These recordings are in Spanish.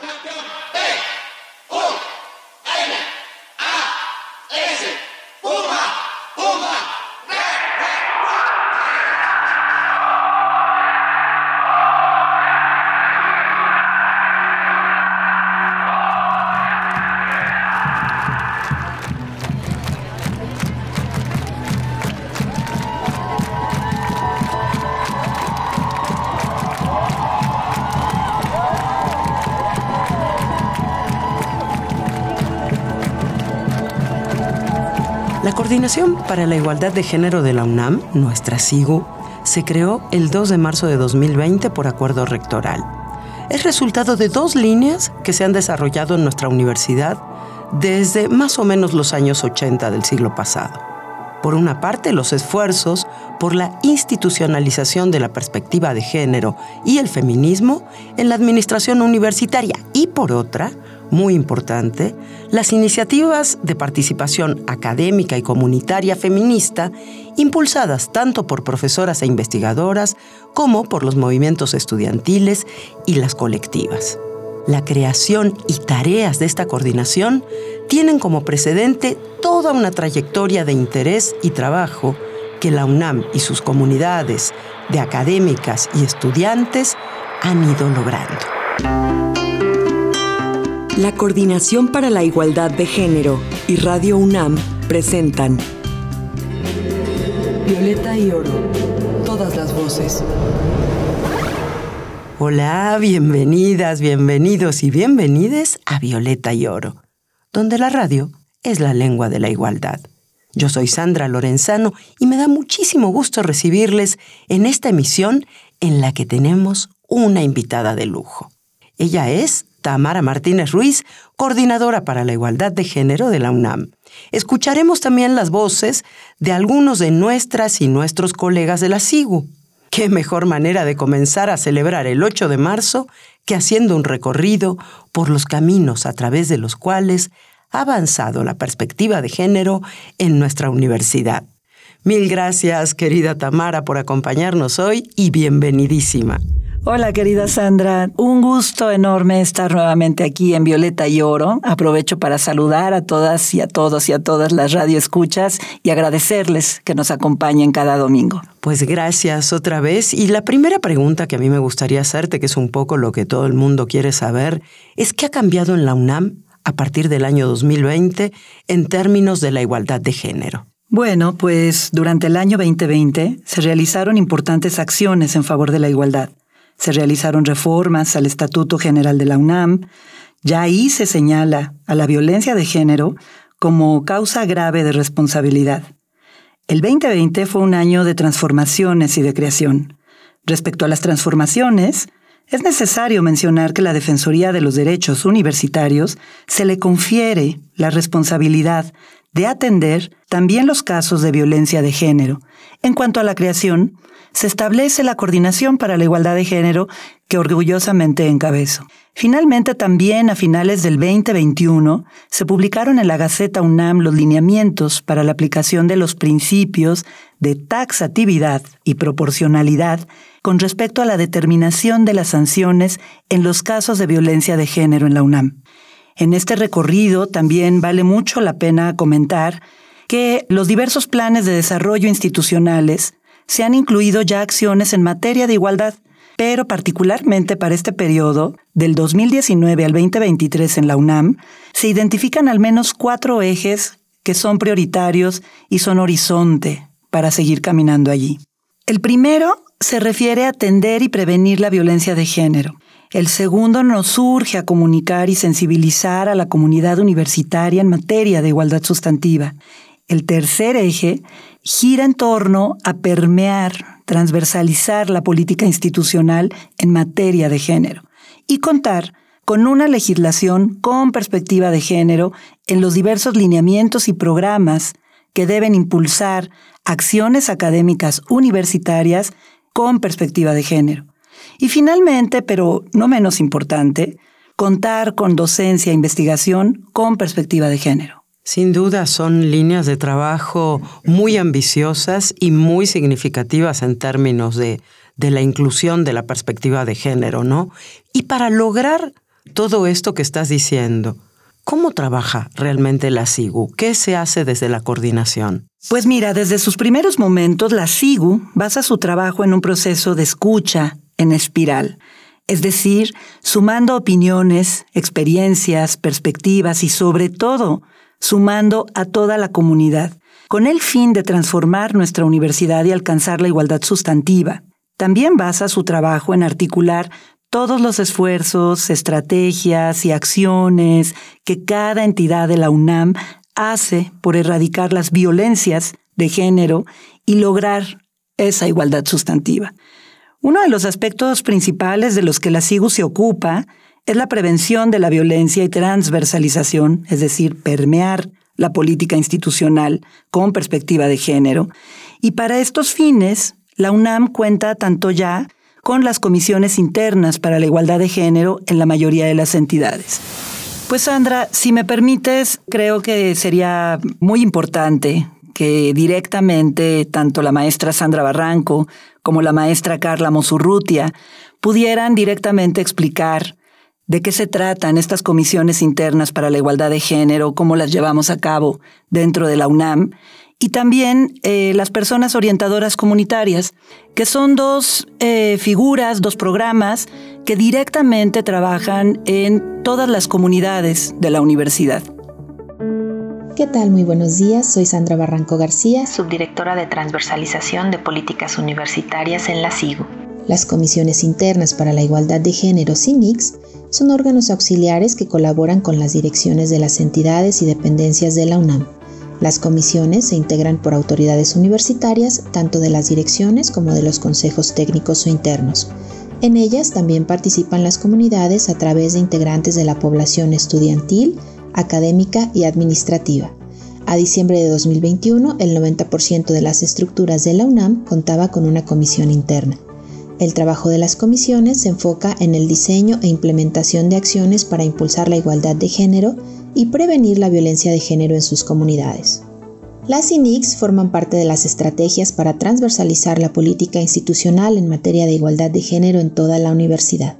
La Para la Igualdad de Género de la UNAM, nuestra SIGU, se creó el 2 de marzo de 2020 por acuerdo rectoral. Es resultado de dos líneas que se han desarrollado en nuestra universidad desde más o menos los años 80 del siglo pasado. Por una parte, los esfuerzos por la institucionalización de la perspectiva de género y el feminismo en la administración universitaria y por otra, muy importante, las iniciativas de participación académica y comunitaria feminista impulsadas tanto por profesoras e investigadoras como por los movimientos estudiantiles y las colectivas. La creación y tareas de esta coordinación tienen como precedente toda una trayectoria de interés y trabajo que la UNAM y sus comunidades de académicas y estudiantes han ido logrando. La Coordinación para la Igualdad de Género y Radio UNAM presentan Violeta y Oro, todas las voces. Hola, bienvenidas, bienvenidos y bienvenides a Violeta y Oro, donde la radio es la lengua de la igualdad. Yo soy Sandra Lorenzano y me da muchísimo gusto recibirles en esta emisión en la que tenemos una invitada de lujo. Ella es Tamara Martínez Ruiz, coordinadora para la igualdad de género de la UNAM. Escucharemos también las voces de algunos de nuestras y nuestros colegas de la SIGU. ¿Qué mejor manera de comenzar a celebrar el 8 de marzo que haciendo un recorrido por los caminos a través de los cuales ha avanzado la perspectiva de género en nuestra universidad? Mil gracias, querida Tamara, por acompañarnos hoy y bienvenidísima. Hola querida Sandra, un gusto enorme estar nuevamente aquí en Violeta y Oro. Aprovecho para saludar a todas y a todos y a todas las radioescuchas y agradecerles que nos acompañen cada domingo. Pues gracias otra vez. Y la primera pregunta que a mí me gustaría hacerte, que es un poco lo que todo el mundo quiere saber, es qué ha cambiado en la UNAM a partir del año 2020 en términos de la igualdad de género. Bueno, pues durante el año 2020 se realizaron importantes acciones en favor de la igualdad se realizaron reformas al Estatuto General de la UNAM. Ya ahí se señala a la violencia de género como causa grave de responsabilidad. El 2020 fue un año de transformaciones y de creación. Respecto a las transformaciones, es necesario mencionar que la Defensoría de los Derechos Universitarios se le confiere la responsabilidad de atender también los casos de violencia de género. En cuanto a la creación, se establece la Coordinación para la Igualdad de Género que orgullosamente encabezo. Finalmente, también a finales del 2021, se publicaron en la Gaceta UNAM los lineamientos para la aplicación de los principios de taxatividad y proporcionalidad con respecto a la determinación de las sanciones en los casos de violencia de género en la UNAM. En este recorrido también vale mucho la pena comentar que los diversos planes de desarrollo institucionales se han incluido ya acciones en materia de igualdad, pero particularmente para este periodo, del 2019 al 2023 en la UNAM, se identifican al menos cuatro ejes que son prioritarios y son horizonte para seguir caminando allí. El primero se refiere a atender y prevenir la violencia de género. El segundo nos urge a comunicar y sensibilizar a la comunidad universitaria en materia de igualdad sustantiva. El tercer eje gira en torno a permear, transversalizar la política institucional en materia de género y contar con una legislación con perspectiva de género en los diversos lineamientos y programas que deben impulsar acciones académicas universitarias con perspectiva de género. Y finalmente, pero no menos importante, contar con docencia e investigación con perspectiva de género. Sin duda son líneas de trabajo muy ambiciosas y muy significativas en términos de, de la inclusión de la perspectiva de género, ¿no? Y para lograr todo esto que estás diciendo, ¿cómo trabaja realmente la SIGU? ¿Qué se hace desde la coordinación? Pues mira, desde sus primeros momentos, la SIGU basa su trabajo en un proceso de escucha en espiral, es decir, sumando opiniones, experiencias, perspectivas y sobre todo, sumando a toda la comunidad, con el fin de transformar nuestra universidad y alcanzar la igualdad sustantiva. También basa su trabajo en articular todos los esfuerzos, estrategias y acciones que cada entidad de la UNAM hace por erradicar las violencias de género y lograr esa igualdad sustantiva. Uno de los aspectos principales de los que la SIGU se ocupa es la prevención de la violencia y transversalización, es decir, permear la política institucional con perspectiva de género. Y para estos fines, la UNAM cuenta tanto ya con las comisiones internas para la igualdad de género en la mayoría de las entidades. Pues Sandra, si me permites, creo que sería muy importante que directamente tanto la maestra Sandra Barranco como la maestra Carla Mosurrutia pudieran directamente explicar de qué se tratan estas comisiones internas para la igualdad de género, cómo las llevamos a cabo dentro de la UNAM y también eh, las personas orientadoras comunitarias, que son dos eh, figuras, dos programas que directamente trabajan en todas las comunidades de la universidad. ¿Qué tal? Muy buenos días. Soy Sandra Barranco García, subdirectora de Transversalización de Políticas Universitarias en la SIGO. Las comisiones internas para la igualdad de género CIMIX son órganos auxiliares que colaboran con las direcciones de las entidades y dependencias de la UNAM las comisiones se integran por autoridades universitarias, tanto de las direcciones como de los consejos técnicos o internos. En ellas también participan las comunidades a través de integrantes de la población estudiantil, académica y administrativa. A diciembre de 2021, el 90% de las estructuras de la UNAM contaba con una comisión interna. El trabajo de las comisiones se enfoca en el diseño e implementación de acciones para impulsar la igualdad de género, y prevenir la violencia de género en sus comunidades. Las INICs forman parte de las estrategias para transversalizar la política institucional en materia de igualdad de género en toda la universidad,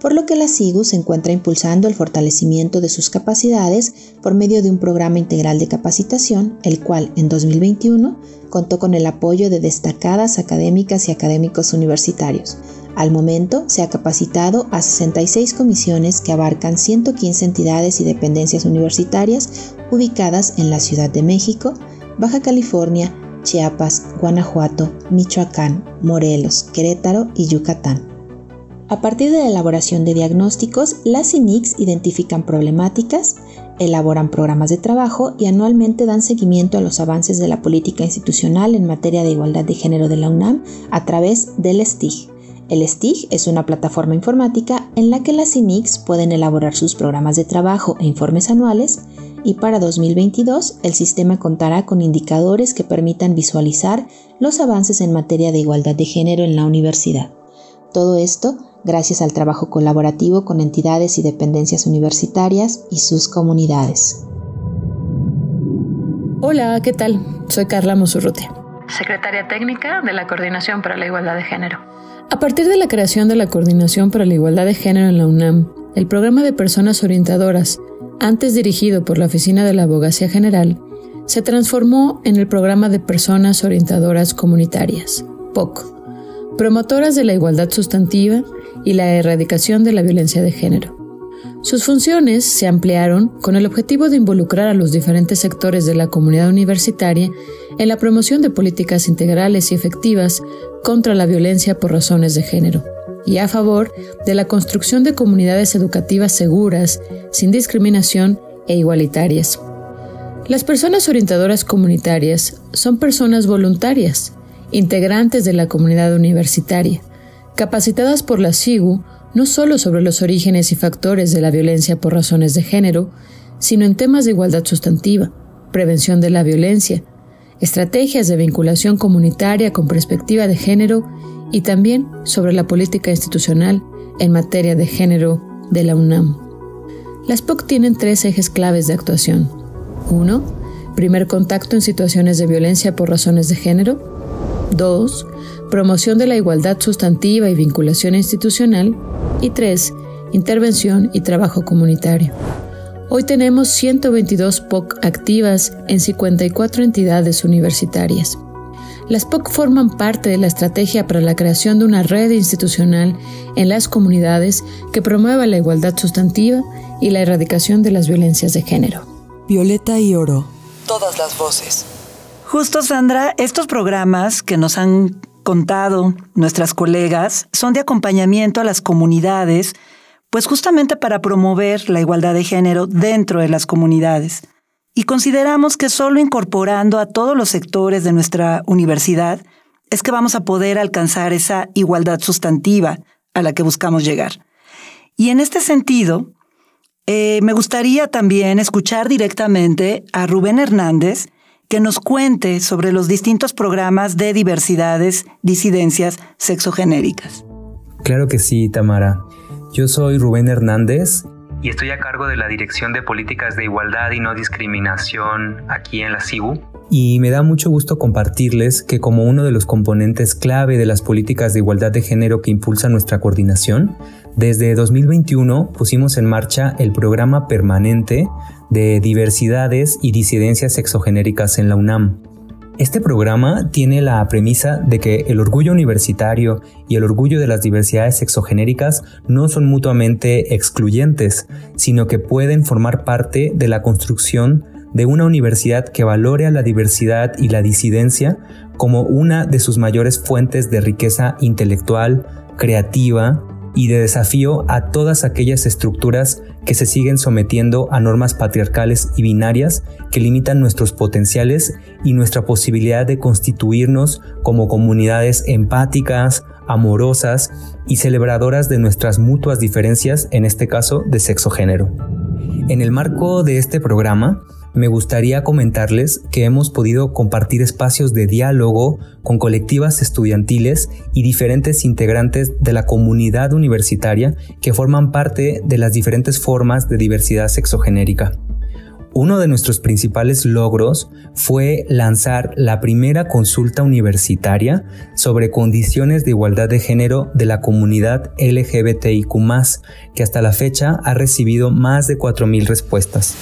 por lo que la SIGU se encuentra impulsando el fortalecimiento de sus capacidades por medio de un programa integral de capacitación, el cual en 2021 contó con el apoyo de destacadas académicas y académicos universitarios, al momento se ha capacitado a 66 comisiones que abarcan 115 entidades y dependencias universitarias ubicadas en la Ciudad de México, Baja California, Chiapas, Guanajuato, Michoacán, Morelos, Querétaro y Yucatán. A partir de la elaboración de diagnósticos, las CINICs identifican problemáticas, elaboran programas de trabajo y anualmente dan seguimiento a los avances de la política institucional en materia de igualdad de género de la UNAM a través del STIG, el STIG es una plataforma informática en la que las CINICs pueden elaborar sus programas de trabajo e informes anuales y para 2022 el sistema contará con indicadores que permitan visualizar los avances en materia de igualdad de género en la universidad. Todo esto gracias al trabajo colaborativo con entidades y dependencias universitarias y sus comunidades. Hola, ¿qué tal? Soy Carla Mosurrutia, secretaria técnica de la Coordinación para la Igualdad de Género. A partir de la creación de la Coordinación para la Igualdad de Género en la UNAM, el programa de personas orientadoras, antes dirigido por la Oficina de la Abogacía General, se transformó en el programa de personas orientadoras comunitarias, POC, promotoras de la igualdad sustantiva y la erradicación de la violencia de género. Sus funciones se ampliaron con el objetivo de involucrar a los diferentes sectores de la comunidad universitaria en la promoción de políticas integrales y efectivas contra la violencia por razones de género y a favor de la construcción de comunidades educativas seguras, sin discriminación e igualitarias. Las personas orientadoras comunitarias son personas voluntarias, integrantes de la comunidad universitaria, capacitadas por la SIGU no solo sobre los orígenes y factores de la violencia por razones de género, sino en temas de igualdad sustantiva, prevención de la violencia, estrategias de vinculación comunitaria con perspectiva de género y también sobre la política institucional en materia de género de la UNAM. Las POC tienen tres ejes claves de actuación. 1. Primer contacto en situaciones de violencia por razones de género. 2. Promoción de la igualdad sustantiva y vinculación institucional. Y 3. Intervención y trabajo comunitario. Hoy tenemos 122 POC activas en 54 entidades universitarias. Las POC forman parte de la estrategia para la creación de una red institucional en las comunidades que promueva la igualdad sustantiva y la erradicación de las violencias de género. Violeta y Oro. Todas las voces. Justo, Sandra, estos programas que nos han contado nuestras colegas son de acompañamiento a las comunidades, pues justamente para promover la igualdad de género dentro de las comunidades y consideramos que solo incorporando a todos los sectores de nuestra universidad es que vamos a poder alcanzar esa igualdad sustantiva a la que buscamos llegar. Y en este sentido, eh, me gustaría también escuchar directamente a Rubén Hernández, que nos cuente sobre los distintos programas de diversidades, disidencias sexogenéricas. Claro que sí, Tamara. Yo soy Rubén Hernández y estoy a cargo de la Dirección de Políticas de Igualdad y No Discriminación aquí en la CIBU. Y me da mucho gusto compartirles que como uno de los componentes clave de las políticas de igualdad de género que impulsa nuestra coordinación, desde 2021 pusimos en marcha el programa permanente de diversidades y disidencias sexogenéricas en la UNAM, este programa tiene la premisa de que el orgullo universitario y el orgullo de las diversidades sexogenéricas no son mutuamente excluyentes, sino que pueden formar parte de la construcción de una universidad que valore a la diversidad y la disidencia como una de sus mayores fuentes de riqueza intelectual, creativa y de desafío a todas aquellas estructuras que se siguen sometiendo a normas patriarcales y binarias que limitan nuestros potenciales y nuestra posibilidad de constituirnos como comunidades empáticas, amorosas y celebradoras de nuestras mutuas diferencias, en este caso de sexo género. En el marco de este programa, me gustaría comentarles que hemos podido compartir espacios de diálogo con colectivas estudiantiles y diferentes integrantes de la comunidad universitaria que forman parte de las diferentes formas de diversidad sexogenérica. Uno de nuestros principales logros fue lanzar la primera consulta universitaria sobre condiciones de igualdad de género de la comunidad LGBTIQ, que hasta la fecha ha recibido más de 4.000 respuestas.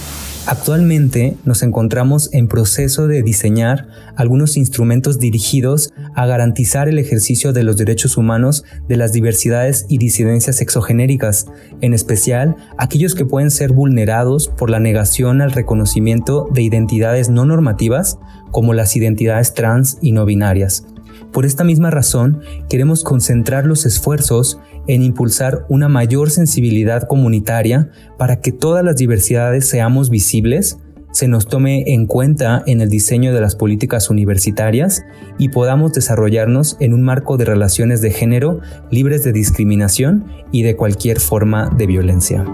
Actualmente nos encontramos en proceso de diseñar algunos instrumentos dirigidos a garantizar el ejercicio de los derechos humanos de las diversidades y disidencias sexogenéricas, en especial aquellos que pueden ser vulnerados por la negación al reconocimiento de identidades no normativas como las identidades trans y no binarias. Por esta misma razón, queremos concentrar los esfuerzos en impulsar una mayor sensibilidad comunitaria para que todas las diversidades seamos visibles, se nos tome en cuenta en el diseño de las políticas universitarias y podamos desarrollarnos en un marco de relaciones de género libres de discriminación y de cualquier forma de violencia.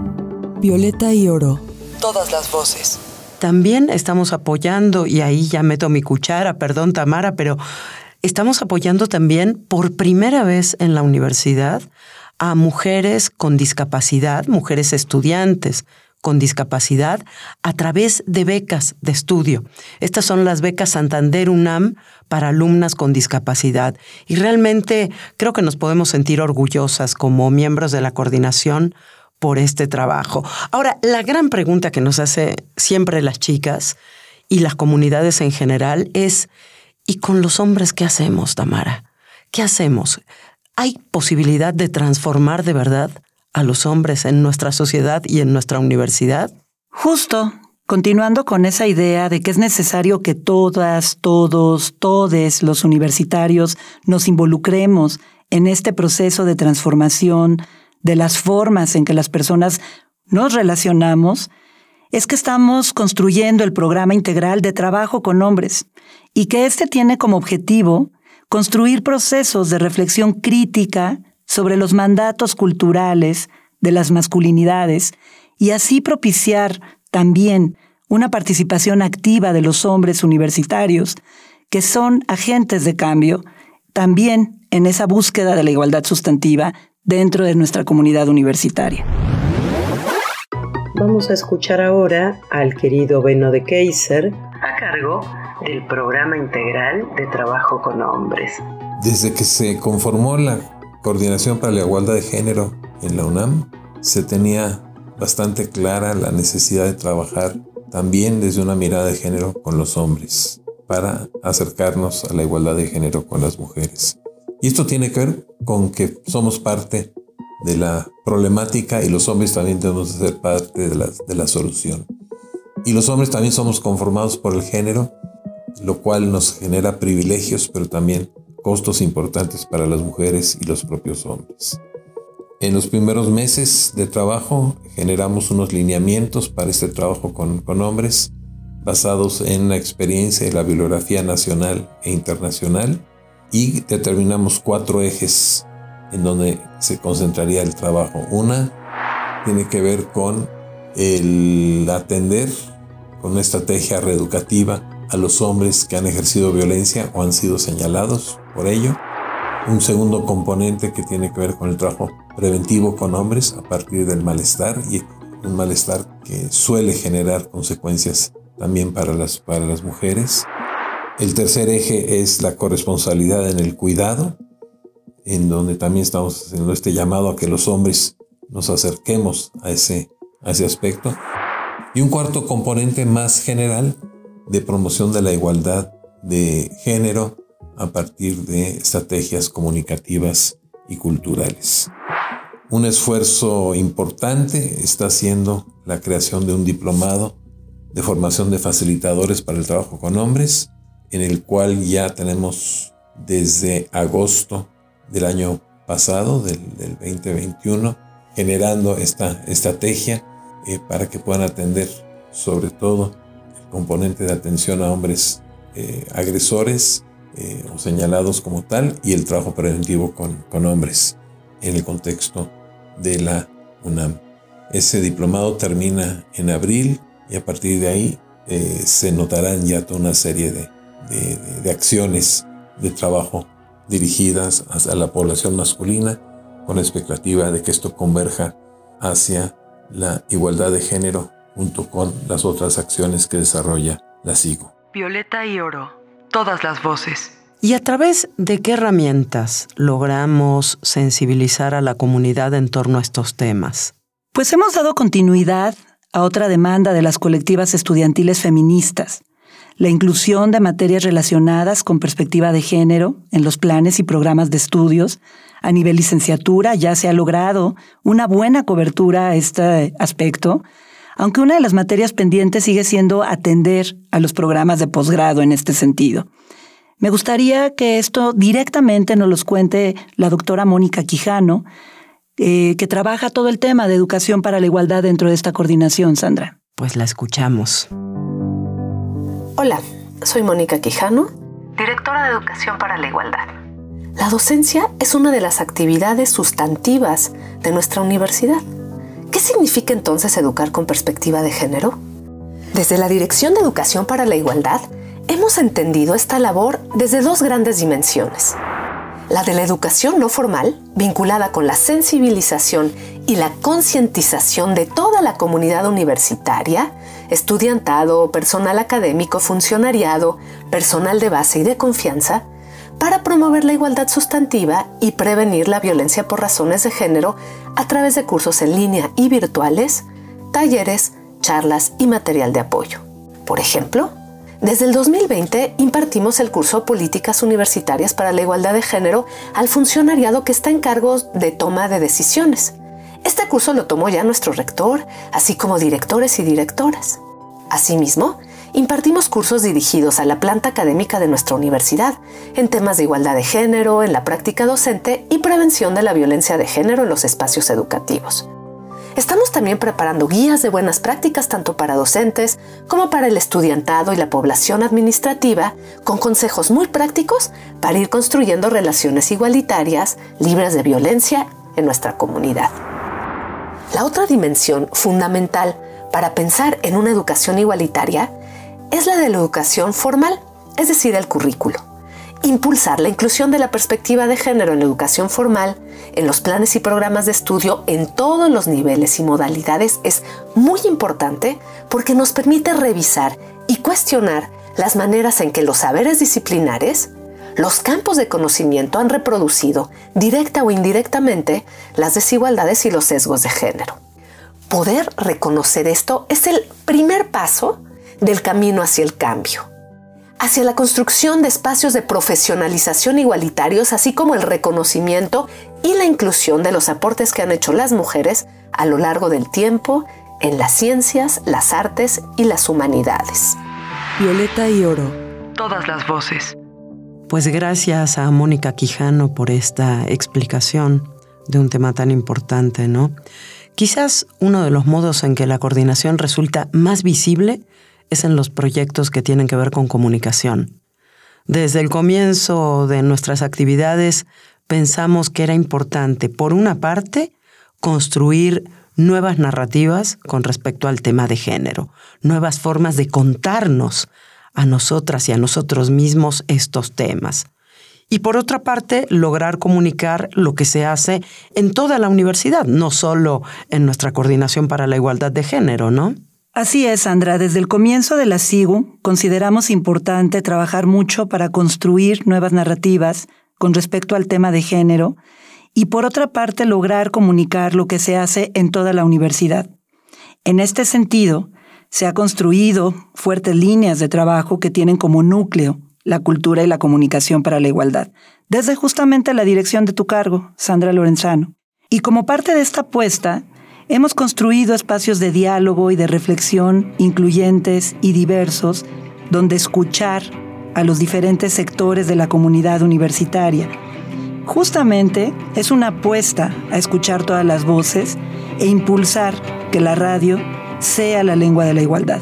Violeta y Oro. Todas las voces. También estamos apoyando, y ahí ya meto mi cuchara, perdón Tamara, pero estamos apoyando también por primera vez en la universidad a mujeres con discapacidad, mujeres estudiantes con discapacidad, a través de becas de estudio. Estas son las becas Santander UNAM para alumnas con discapacidad. Y realmente creo que nos podemos sentir orgullosas como miembros de la coordinación por este trabajo. Ahora, la gran pregunta que nos hace siempre las chicas y las comunidades en general es, ¿y con los hombres qué hacemos, Tamara? ¿Qué hacemos? ¿Hay posibilidad de transformar de verdad a los hombres en nuestra sociedad y en nuestra universidad? Justo, continuando con esa idea de que es necesario que todas, todos, todes los universitarios nos involucremos en este proceso de transformación de las formas en que las personas nos relacionamos, es que estamos construyendo el programa integral de trabajo con hombres y que este tiene como objetivo construir procesos de reflexión crítica sobre los mandatos culturales de las masculinidades y así propiciar también una participación activa de los hombres universitarios, que son agentes de cambio, también en esa búsqueda de la igualdad sustantiva dentro de nuestra comunidad universitaria. Vamos a escuchar ahora al querido Beno de Kaiser a cargo del programa integral de trabajo con hombres. Desde que se conformó la Coordinación para la Igualdad de Género en la UNAM, se tenía bastante clara la necesidad de trabajar también desde una mirada de género con los hombres para acercarnos a la igualdad de género con las mujeres. Y esto tiene que ver con que somos parte de la problemática y los hombres también tenemos que ser parte de la, de la solución. Y los hombres también somos conformados por el género, lo cual nos genera privilegios, pero también costos importantes para las mujeres y los propios hombres. En los primeros meses de trabajo generamos unos lineamientos para este trabajo con, con hombres basados en la experiencia y la bibliografía nacional e internacional y determinamos cuatro ejes en donde se concentraría el trabajo. Una tiene que ver con el atender con una estrategia reeducativa a los hombres que han ejercido violencia o han sido señalados por ello. Un segundo componente que tiene que ver con el trabajo preventivo con hombres a partir del malestar y un malestar que suele generar consecuencias también para las, para las mujeres. El tercer eje es la corresponsabilidad en el cuidado, en donde también estamos haciendo este llamado a que los hombres nos acerquemos a ese, a ese aspecto. Y un cuarto componente más general de promoción de la igualdad de género a partir de estrategias comunicativas y culturales. Un esfuerzo importante está haciendo la creación de un diplomado de formación de facilitadores para el trabajo con hombres, en el cual ya tenemos desde agosto del año pasado, del, 2021, generando esta estrategia eh, para que puedan atender sobre todo componente de atención a hombres eh, agresores eh, o señalados como tal y el trabajo preventivo con, con hombres en el contexto de la UNAM. Ese diplomado termina en abril y a partir de ahí eh, se notarán ya toda una serie de, de, acciones de trabajo dirigidas hacia la población masculina con la expectativa de que esto converja hacia la igualdad de género junto con las otras acciones que desarrolla la SIGO. Violeta y Oro, todas las voces. ¿Y a través de qué herramientas logramos sensibilizar a la comunidad en torno a estos temas? Pues hemos dado continuidad a otra demanda de las colectivas estudiantiles feministas, la inclusión de materias relacionadas con perspectiva de género en los planes y programas de estudios. A nivel licenciatura ya se ha logrado una buena cobertura a este aspecto, aunque una de las materias pendientes sigue siendo atender a los programas de posgrado en este sentido. Me gustaría que esto directamente nos los cuente la doctora Mónica Quijano, eh, que trabaja todo el tema de educación para la igualdad dentro de esta coordinación, Sandra. Pues la escuchamos. Hola, soy Mónica Quijano, directora de Educación para la Igualdad. La docencia es una de las actividades sustantivas de nuestra universidad. ¿Qué significa entonces educar con perspectiva de género? Desde la Dirección de Educación para la Igualdad, hemos entendido esta labor desde dos grandes dimensiones. La de la educación no formal, vinculada con la sensibilización y la concientización de toda la comunidad universitaria, estudiantado, personal académico, funcionariado, personal de base y de confianza, para promover la igualdad sustantiva y prevenir la violencia por razones de género a través de cursos en línea y virtuales, talleres, charlas y material de apoyo. Por ejemplo, desde el 2020 impartimos el curso Políticas Universitarias para la Igualdad de Género al funcionariado que está en cargo de toma de decisiones. Este curso lo tomó ya nuestro rector, así como directores y directoras. Asimismo, impartimos cursos dirigidos a la planta académica de nuestra universidad en temas de igualdad de género, en la práctica docente y prevención de la violencia de género en los espacios educativos. Estamos también preparando guías de buenas prácticas tanto para docentes como para el estudiantado y la población administrativa, con consejos muy prácticos para ir construyendo relaciones igualitarias, libres de violencia en nuestra comunidad. La otra dimensión fundamental para pensar en una educación igualitaria es la de la educación formal, es decir, el currículo. impulsar la inclusión de la perspectiva de género en la educación formal, en los planes y programas de estudio, en todos los niveles y modalidades es muy importante porque nos permite revisar y cuestionar las maneras en que los saberes disciplinares, los campos de conocimiento han reproducido, directa o indirectamente, las desigualdades y los sesgos de género. Poder reconocer esto es el primer paso del camino hacia el cambio hacia la construcción de espacios de profesionalización igualitarios, así como el reconocimiento y la inclusión de los aportes que han hecho las mujeres a lo largo del tiempo en las ciencias, las artes y las humanidades. Violeta y Oro. Todas las voces. Pues gracias a Mónica Quijano por esta explicación de un tema tan importante, ¿no? Quizás uno de los modos en que la coordinación resulta más visible en los proyectos que tienen que ver con comunicación. Desde el comienzo de nuestras actividades pensamos que era importante, por una parte, construir nuevas narrativas con respecto al tema de género, nuevas formas de contarnos a nosotras y a nosotros mismos estos temas. Y por otra parte, lograr comunicar lo que se hace en toda la universidad, no solo en nuestra coordinación para la igualdad de género, ¿no? Así es, Sandra. Desde el comienzo de la SIGU consideramos importante trabajar mucho para construir nuevas narrativas con respecto al tema de género y por otra parte lograr comunicar lo que se hace en toda la universidad. En este sentido, se ha construido fuertes líneas de trabajo que tienen como núcleo la cultura y la comunicación para la igualdad, desde justamente la dirección de tu cargo, Sandra Lorenzano. Y como parte de esta apuesta, Hemos construido espacios de diálogo y de reflexión incluyentes y diversos, donde escuchar a los diferentes sectores de la comunidad universitaria. Justamente es una apuesta a escuchar todas las voces e impulsar que la radio sea la lengua de la igualdad.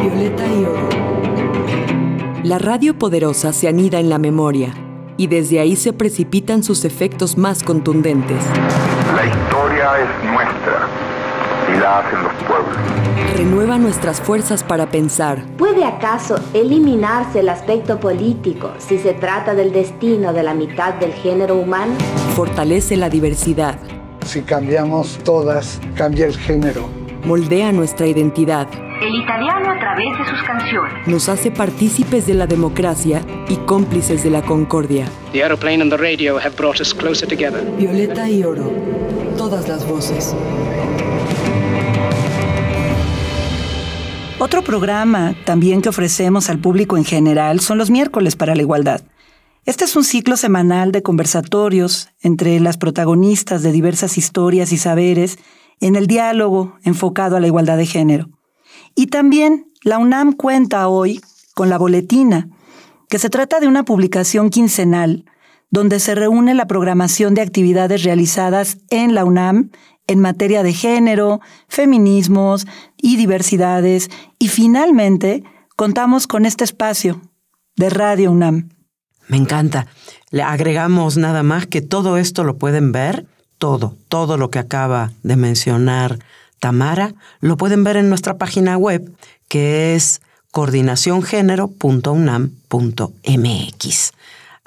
Violeta y Oro. La radio poderosa se anida en la memoria y desde ahí se precipitan sus efectos más contundentes. La historia es nuestra y la hacen los pueblos. Renueva nuestras fuerzas para pensar. ¿Puede acaso eliminarse el aspecto político si se trata del destino de la mitad del género humano? Fortalece la diversidad. Si cambiamos todas, cambia el género. Moldea nuestra identidad el italiano a través de sus canciones. Nos hace partícipes de la democracia y cómplices de la concordia. The aeroplane and the radio have brought us closer together. Violeta y oro, las voces. Otro programa también que ofrecemos al público en general son los miércoles para la igualdad. Este es un ciclo semanal de conversatorios entre las protagonistas de diversas historias y saberes en el diálogo enfocado a la igualdad de género. Y también la UNAM cuenta hoy con la Boletina, que se trata de una publicación quincenal donde se reúne la programación de actividades realizadas en la UNAM en materia de género, feminismos y diversidades. Y finalmente contamos con este espacio de Radio UNAM. Me encanta. Le agregamos nada más que todo esto lo pueden ver, todo, todo lo que acaba de mencionar Tamara, lo pueden ver en nuestra página web que es coordinaciongénero.unam.mx.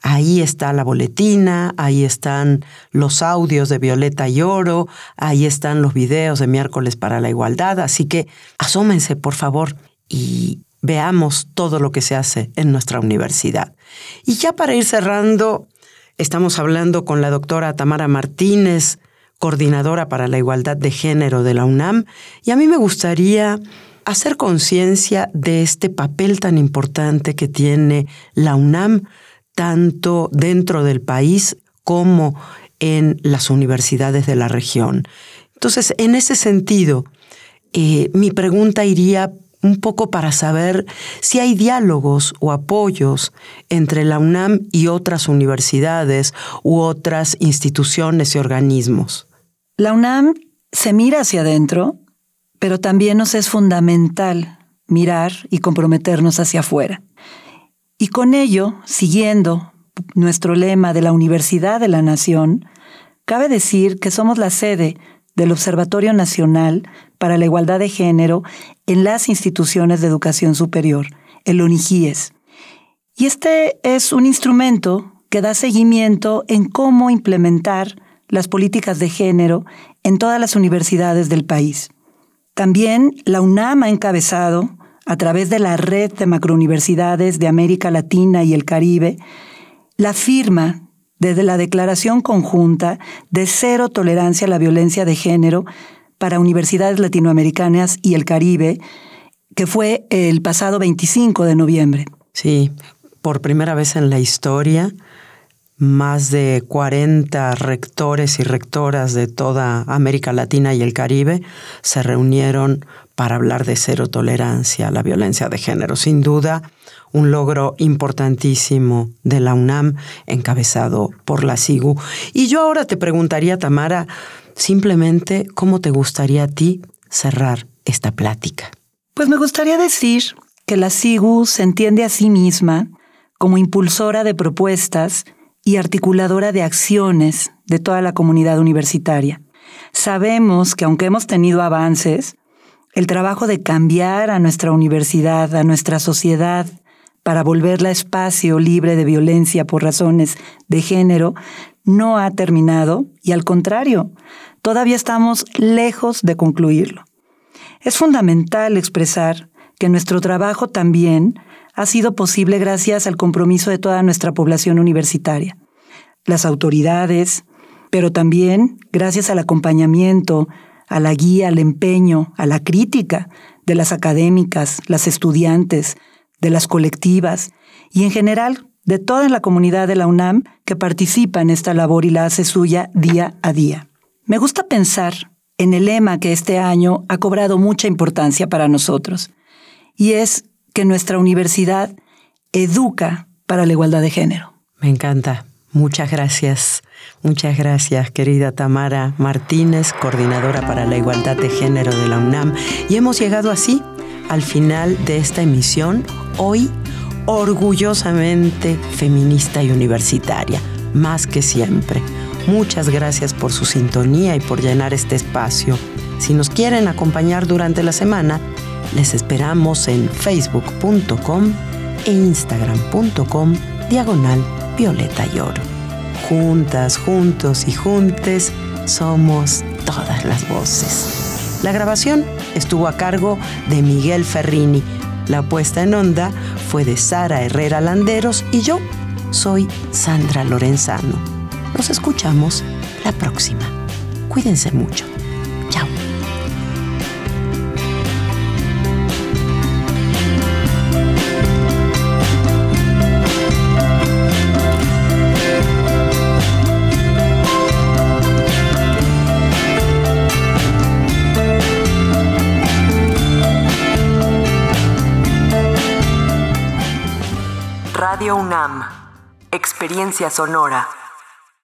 Ahí está la boletina, ahí están los audios de Violeta y Oro, ahí están los videos de miércoles para la igualdad, así que asómense por favor y veamos todo lo que se hace en nuestra universidad. Y ya para ir cerrando, estamos hablando con la doctora Tamara Martínez, coordinadora para la igualdad de género de la UNAM, y a mí me gustaría hacer conciencia de este papel tan importante que tiene la UNAM, tanto dentro del país como en las universidades de la región. Entonces, en ese sentido, eh, mi pregunta iría un poco para saber si hay diálogos o apoyos entre la UNAM y otras universidades u otras instituciones y organismos. La UNAM se mira hacia adentro, pero también nos es fundamental mirar y comprometernos hacia afuera. Y con ello, siguiendo nuestro lema de la Universidad de la Nación, cabe decir que somos la sede del Observatorio Nacional para la Igualdad de Género en las instituciones de educación superior, el ONIGIES. Y este es un instrumento que da seguimiento en cómo implementar las políticas de género en todas las universidades del país. También la UNAM ha encabezado, a través de la red de macrouniversidades de América Latina y el Caribe, la firma desde la Declaración Conjunta de Cero Tolerancia a la Violencia de Género para Universidades Latinoamericanas y el Caribe, que fue el pasado 25 de noviembre. Sí, por primera vez en la historia, más de 40 rectores y rectoras de toda América Latina y el Caribe se reunieron para hablar de cero tolerancia a la violencia de género. Sin duda, un logro importantísimo de la UNAM encabezado por la SIGU. Y yo ahora te preguntaría, Tamara, simplemente, ¿cómo te gustaría a ti cerrar esta plática? Pues me gustaría decir que la SIGU se entiende a sí misma como impulsora de propuestas y articuladora de acciones de toda la comunidad universitaria. Sabemos que aunque hemos tenido avances, el trabajo de cambiar a nuestra universidad, a nuestra sociedad, para volverla espacio libre de violencia por razones de género, no ha terminado y al contrario, todavía estamos lejos de concluirlo. Es fundamental expresar que nuestro trabajo también ha sido posible gracias al compromiso de toda nuestra población universitaria, las autoridades, pero también gracias al acompañamiento, a la guía, al empeño, a la crítica de las académicas, las estudiantes, de las colectivas y en general de toda la comunidad de la UNAM que participa en esta labor y la hace suya día a día. Me gusta pensar en el lema que este año ha cobrado mucha importancia para nosotros, y es que nuestra universidad educa para la igualdad de género. Me encanta. Muchas gracias. Muchas gracias, querida Tamara Martínez, coordinadora para la igualdad de género de la UNAM. Y hemos llegado así al final de esta emisión, hoy orgullosamente feminista y universitaria, más que siempre. Muchas gracias por su sintonía y por llenar este espacio. Si nos quieren acompañar durante la semana, les esperamos en facebook.com e instagram.com diagonal violeta y oro. Juntas, juntos y juntes somos todas las voces. La grabación estuvo a cargo de Miguel Ferrini. La puesta en onda fue de Sara Herrera Landeros y yo soy Sandra Lorenzano. Nos escuchamos la próxima. Cuídense mucho. Experiencia Sonora.